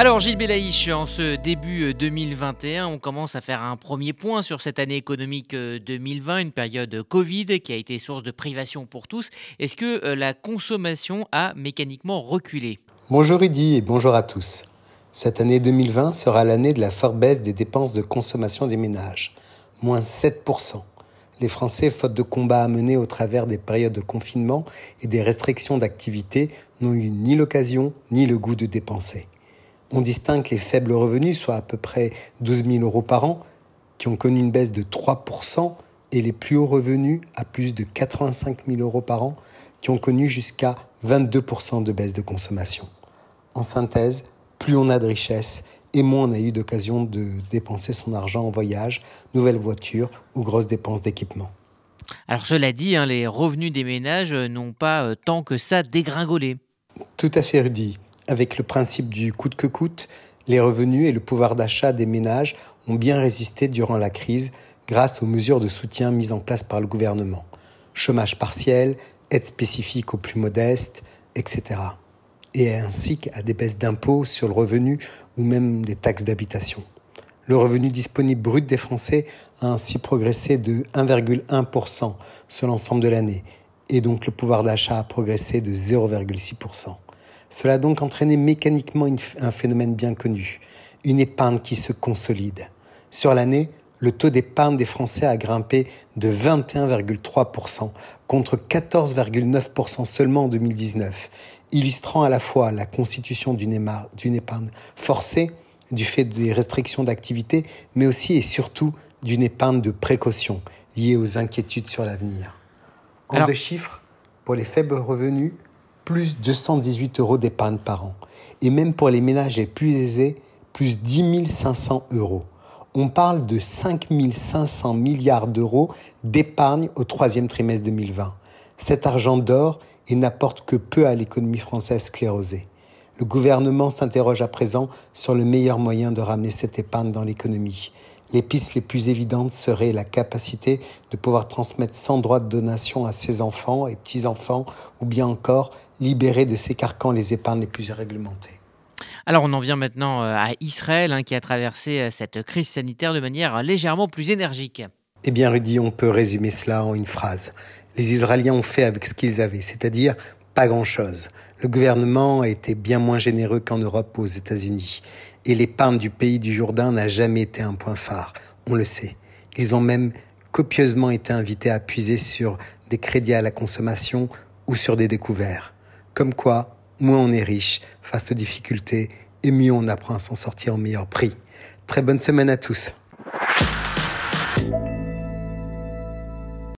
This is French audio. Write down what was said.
Alors Gilles Belaïch, en ce début 2021, on commence à faire un premier point sur cette année économique 2020, une période Covid qui a été source de privation pour tous. Est-ce que euh, la consommation a mécaniquement reculé? Bonjour Rudy et bonjour à tous. Cette année 2020 sera l'année de la forte baisse des dépenses de consommation des ménages, moins 7%. Les Français, faute de combats à mener au travers des périodes de confinement et des restrictions d'activité, n'ont eu ni l'occasion ni le goût de dépenser. On distingue les faibles revenus, soit à peu près 12 000 euros par an, qui ont connu une baisse de 3%, et les plus hauts revenus, à plus de 85 000 euros par an, qui ont connu jusqu'à 22% de baisse de consommation. En synthèse, plus on a de richesses et moins on a eu d'occasion de dépenser son argent en voyage, nouvelles voitures ou grosses dépenses d'équipement. Alors cela dit, hein, les revenus des ménages n'ont pas euh, tant que ça dégringolé. Tout à fait, Rudy. Avec le principe du coûte que coûte, les revenus et le pouvoir d'achat des ménages ont bien résisté durant la crise grâce aux mesures de soutien mises en place par le gouvernement. Chômage partiel, aide spécifique aux plus modestes, etc. Et ainsi qu'à des baisses d'impôts sur le revenu ou même des taxes d'habitation. Le revenu disponible brut des Français a ainsi progressé de 1,1% sur l'ensemble de l'année, et donc le pouvoir d'achat a progressé de 0,6%. Cela a donc entraîné mécaniquement un phénomène bien connu, une épargne qui se consolide. Sur l'année, le taux d'épargne des Français a grimpé de 21,3% contre 14,9% seulement en 2019, illustrant à la fois la constitution d'une épargne forcée du fait des restrictions d'activité, mais aussi et surtout d'une épargne de précaution liée aux inquiétudes sur l'avenir. En Alors... deux chiffres, pour les faibles revenus, plus 218 euros d'épargne par an. Et même pour les ménages les plus aisés, plus 10 500 euros. On parle de 5 500 milliards d'euros d'épargne au troisième trimestre 2020. Cet argent dort et n'apporte que peu à l'économie française sclérosée. Le gouvernement s'interroge à présent sur le meilleur moyen de ramener cette épargne dans l'économie. Les pistes les plus évidentes seraient la capacité de pouvoir transmettre sans droit de donation à ses enfants et petits-enfants, ou bien encore libérer de ses carcans les épargnes les plus réglementées. Alors on en vient maintenant euh, à Israël hein, qui a traversé euh, cette crise sanitaire de manière légèrement plus énergique. Eh bien Rudy, on peut résumer cela en une phrase. Les Israéliens ont fait avec ce qu'ils avaient, c'est-à-dire pas grand-chose. Le gouvernement a été bien moins généreux qu'en Europe ou aux États-Unis. Et l'épargne du pays du Jourdain n'a jamais été un point phare, on le sait. Ils ont même copieusement été invités à puiser sur des crédits à la consommation ou sur des découverts. Comme quoi, moins on est riche face aux difficultés et mieux on apprend à s'en sortir au meilleur prix. Très bonne semaine à tous.